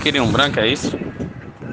Queria um branco, é isso?